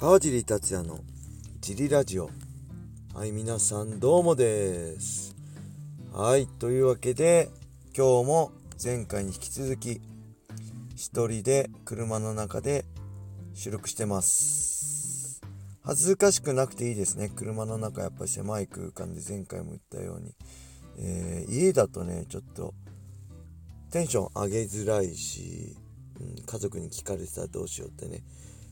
川尻達也のジリラジオ。はい皆さんどうもです。はいというわけで今日も前回に引き続き一人で車の中で収録してます。恥ずかしくなくていいですね。車の中やっぱり狭い空間で前回も言ったように、えー、家だとねちょっとテンション上げづらいし、うん、家族に聞かれてたらどうしようってね。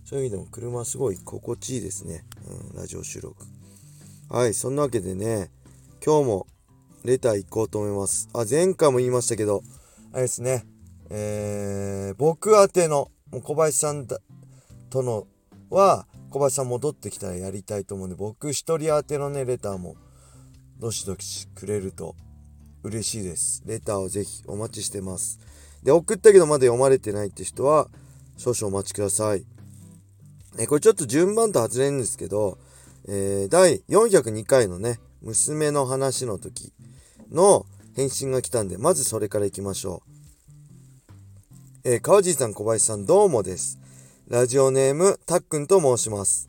そういう意味でも車すごい心地いいですね。うん、ラジオ収録。はい、そんなわけでね、今日もレター行こうと思います。あ、前回も言いましたけど、あれですね、えー、僕宛ての、小林さんとのは、小林さん戻ってきたらやりたいと思うんで、僕一人宛てのね、レターも、どしどしくれると嬉しいです。レターをぜひお待ちしてます。で、送ったけどまだ読まれてないって人は、少々お待ちください。えこれちょっと順番と外れるんですけど、えー、第402回のね、娘の話の時の返信が来たんで、まずそれから行きましょう。えー、川尻さん、小林さん、どうもです。ラジオネーム、たっくんと申します。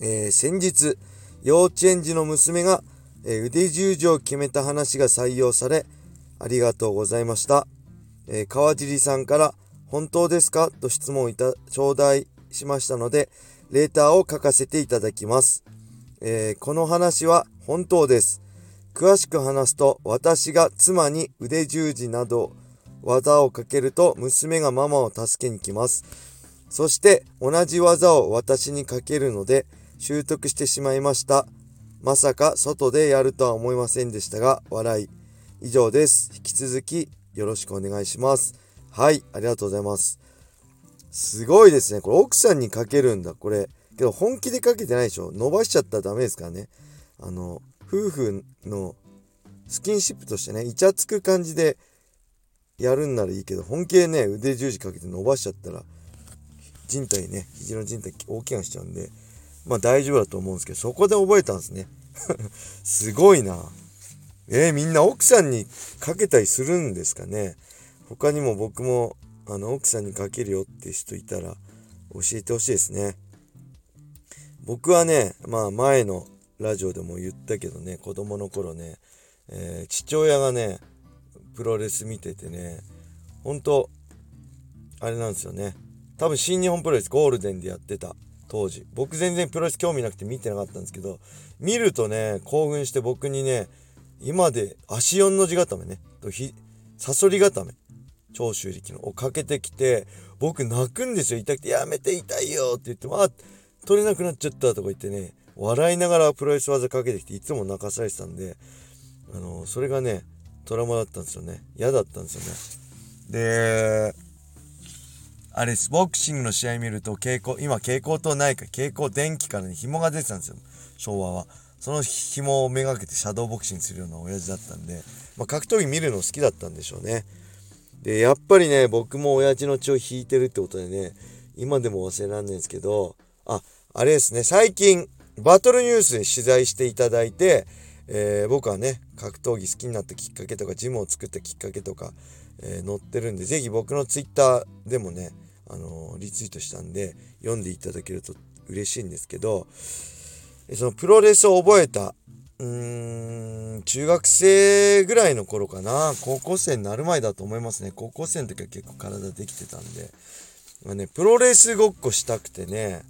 えー、先日、幼稚園児の娘が、えー、腕十字を決めた話が採用され、ありがとうございました。えー、川尻さんから、本当ですか？と質問いた、頂戴しましたので、レーターを書かせていただきます。えー、この話は本当です。詳しく話すと、私が妻に腕十字など技をかけると、娘がママを助けに来ます。そして同じ技を私にかけるので、習得してしまいました。まさか外でやるとは思いませんでしたが、笑い。以上です。引き続きよろしくお願いします。はい、ありがとうございます。すごいですね。これ奥さんにかけるんだ。これ。けど本気でかけてないでしょ。伸ばしちゃったらダメですからね。あの、夫婦のスキンシップとしてね、イチャつく感じでやるんならいいけど、本気でね、腕十字かけて伸ばしちゃったら、人体ね、肘の人体大きなしちゃうんで、まあ大丈夫だと思うんですけど、そこで覚えたんですね。すごいな。えー、みんな奥さんにかけたりするんですかね。他にも僕もあの奥さんにかけるよって人いたら教えてほしいですね。僕はねまあ前のラジオでも言ったけどね子供の頃ね、えー、父親がねプロレス見ててねほんとあれなんですよね。多分新日本プロレスゴールデンでやってた当時。僕全然プロレス興味なくて見てなかったんですけど見るとね興奮して僕にね今で足4の字固めねとひサソリ固め。長州力のをかけてきて僕泣くんですよ。痛くてやめて痛いよって言ってもあ取れなくなっちゃったとか言ってね笑いながらプロレス技かけてきていつも泣かされてたんであのそれがねトラウマだったんですよね。嫌だったんですよね。であれスボクシングの試合見ると蛍光今蛍光灯ないか蛍光電気からね紐が出てたんですよ。昭和は。その紐をめがけてシャドーボクシングするような親父だったんで、まあ、格闘技見るの好きだったんでしょうね。で、やっぱりね、僕も親父の血を引いてるってことでね、今でも忘れらんないんですけど、あ、あれですね、最近、バトルニュースに取材していただいて、えー、僕はね、格闘技好きになったきっかけとか、ジムを作ったきっかけとか、えー、載ってるんで、ぜひ僕のツイッターでもね、あのー、リツイートしたんで、読んでいただけると嬉しいんですけど、そのプロレスを覚えたうーん、中学生ぐらいの頃かな。高校生になる前だと思いますね。高校生の時は結構体できてたんで。まあね、プロレスごっこしたくてね、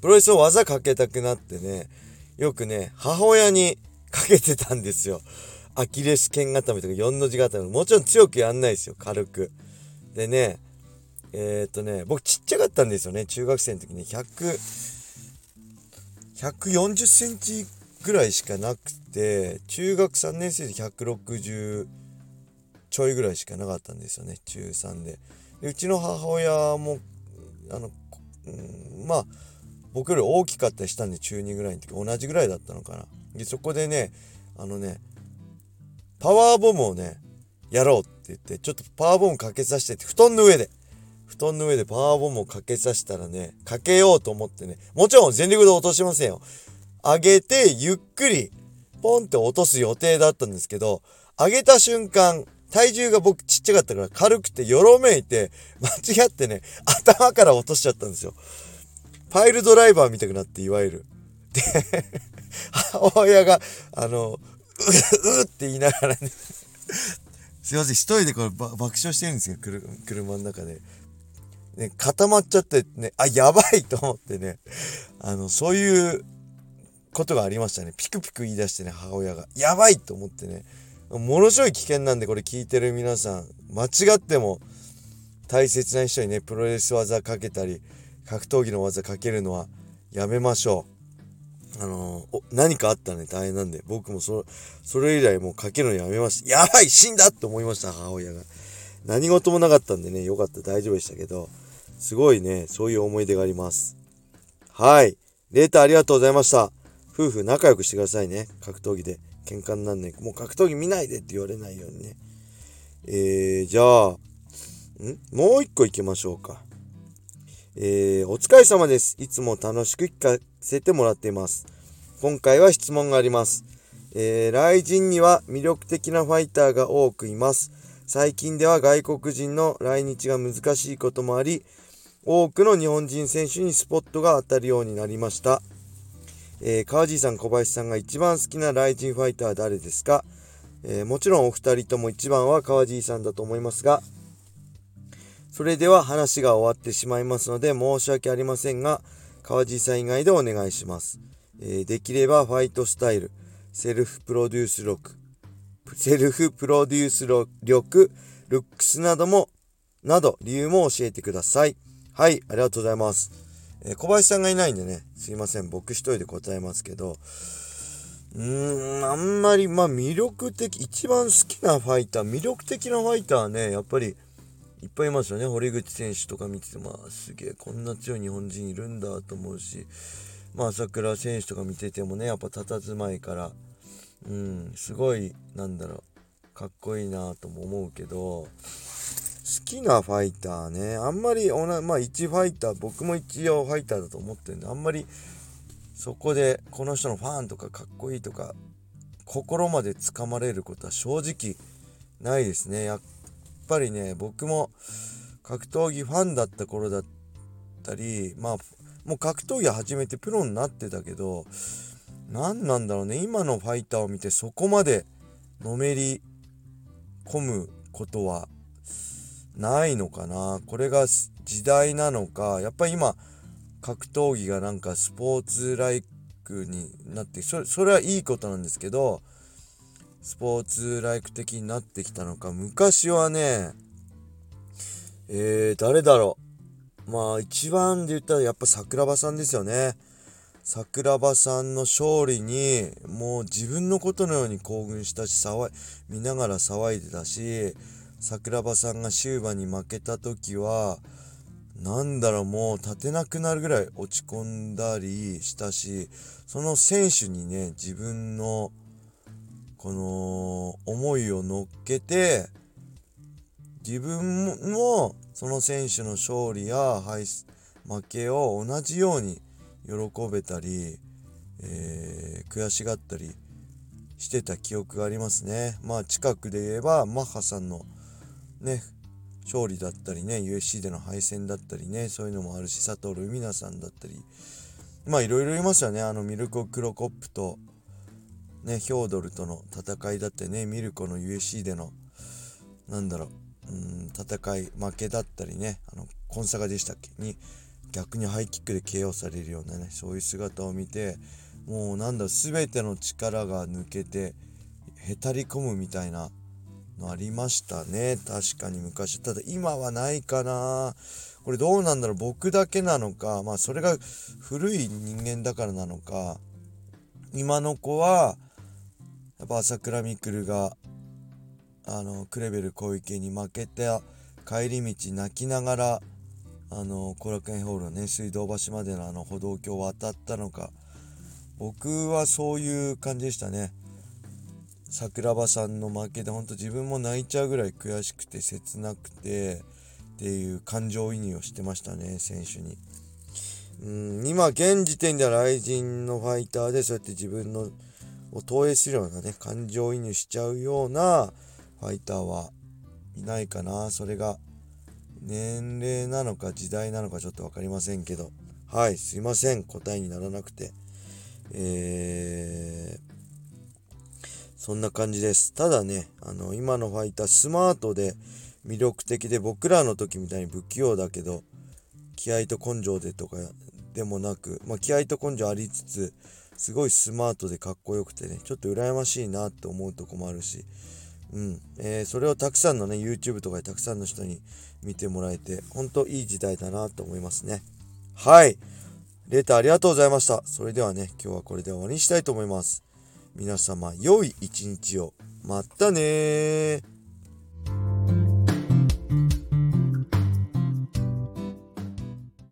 プロレスを技かけたくなってね、よくね、母親にかけてたんですよ。アキレス腱固めとか4の字固め。もちろん強くやんないですよ、軽く。でね、えー、っとね、僕ちっちゃかったんですよね、中学生の時に。100、140センチぐらいしかなくて中学3年生で160ちょいぐらいしかなかったんですよね中3で。でうちの母親もあの、うん、まあ僕より大きかったりしたんで中2ぐらいの時同じぐらいだったのかな。でそこでねあのねパワーボムをねやろうって言ってちょっとパワーボムかけさせてって布団の上で。布団の上でパワーボムをかけさせたらねかけようと思ってねもちろん全力で落としませんよ。上げて、ゆっくり、ポンって落とす予定だったんですけど、上げた瞬間、体重が僕ちっちゃかったから軽くてよろめいて、間違ってね、頭から落としちゃったんですよ。パイルドライバー見たくなっていわゆる。で母親があのううって言いながらねすいません一人でこれ爆笑してるんですよ車の中で。ね固まっちゃってねあやばいと思ってね。あのそういうことがありましたね。ピクピク言い出してね母親が。やばいと思ってね。ものすごい危険なんでこれ聞いてる皆さん。間違っても大切な人にねプロレス技かけたり格闘技の技かけるのはやめましょう。あのー、何かあったらね大変なんで。僕もそそれ以来もうかけるのやめました。やばい死んだと思いました母親が。何事もなかったんでねよかった大丈夫でしたけど。すごいねそういう思い出があります。はい。レーターありがとうございました。夫婦仲良くしてくださいね格闘技で喧嘩になんない。もう格闘技見ないでって言われないようにね。えー、じゃあ、ん？もう一個行きましょうか。えー、お疲れ様です。いつも楽しく聞かせてもらっています。今回は質問があります。えー、来人には魅力的なファイターが多くいます。最近では外国人の来日が難しいこともあり、多くの日本人選手にスポットが当たるようになりました。えー、川地さん、小林さんが一番好きなライジンファイターは誰ですか、えー、もちろんお二人とも一番は川地さんだと思いますが、それでは話が終わってしまいますので申し訳ありませんが、川地さん以外でお願いします。えー、できればファイトスタイル、セルフプロデュース力、セルフプロデュース力、ルックスなども、など理由も教えてください。はい、ありがとうございます。え、小林さんがいないんでね、すいません、僕一人で答えますけど、うーん、あんまり、まあ魅力的、一番好きなファイター、魅力的なファイターはね、やっぱり、いっぱいいますよね。堀口選手とか見てて、まあ、すげえ、こんな強い日本人いるんだと思うし、まあ、朝倉選手とか見ててもね、やっぱ佇まいから、うん、すごい、なんだろう、かっこいいなとも思うけど、好きなファイターね、あんまり同まあ1ファイター、僕も一応ファイターだと思ってるんで、あんまりそこでこの人のファンとかかっこいいとか、心までつかまれることは正直ないですね。やっぱりね、僕も格闘技ファンだった頃だったり、まあ、もう格闘技始めてプロになってたけど、何なんだろうね、今のファイターを見てそこまでのめり込むことはないのかな？これが時代なのか？やっぱり今格闘技がなんかスポーツライクになってそれはいいことなんですけどスポーツライク的になってきたのか？昔はねえー、誰だろう？まあ一番で言ったらやっぱ桜庭さんですよね。桜庭さんの勝利にもう自分のことのように興奮したし騒い見ながら騒いでたし桜庭さんが終盤に負けた時はなんだろうもう立てなくなるぐらい落ち込んだりしたしその選手にね自分のこの思いを乗っけて自分もその選手の勝利や負けを同じように喜べたり、えー、悔しがったりしてた記憶がありますね。まあ近くで言えばマッハさんのね勝利だったりね USC での敗戦だったりねそういうのもあるし佐藤ルミナさんだったりまあいろいろいますよね。あのミルコ・クロコップとねヒョードルとの戦いだってねミルコの USC でのなんだろううん戦い負けだったりねあのコンサガでしたっけ？に逆にハイキックで KO されるようなねそういう姿を見てもうなんだ全ての力が抜けてへたり込むみたいなのありましたね。確かに昔。ただ今はないかな。これどうなんだろう。僕だけなのか。まあそれが古い人間だからなのか。今の子はやっぱ朝倉未来があのクレベル小池に負けて帰り道泣きながらあの後楽園ホールのね水道橋までのあの歩道橋を渡ったのか。僕はそういう感じでしたね。桜庭さんの負けで本当自分も泣いちゃうぐらい悔しくて切なくてっていう感情移入をしてましたね選手に。うん今現時点では雷神のファイターでそうやって自分のを投影するようなね感情移入しちゃうようなファイターはいないかなそれが年齢なのか時代なのかちょっと分かりませんけどはい、すいません。答えにならなくて。えー、そんな感じです。ただね、あの、今のファイター、スマートで魅力的で、僕らの時みたいに不器用だけど、気合と根性でとかでもなく、まあ、気合と根性ありつつ、すごいスマートでかっこよくてね、ちょっと羨ましいなって思うとこもあるし、うん、えー、それをたくさんのね、YouTube とかでたくさんの人に見てもらえて、ほんといい時代だなと思いますね。はい。レターありがとうございました。それではね、今日はこれで終わりにしたいと思います。皆様、良い一日を。またね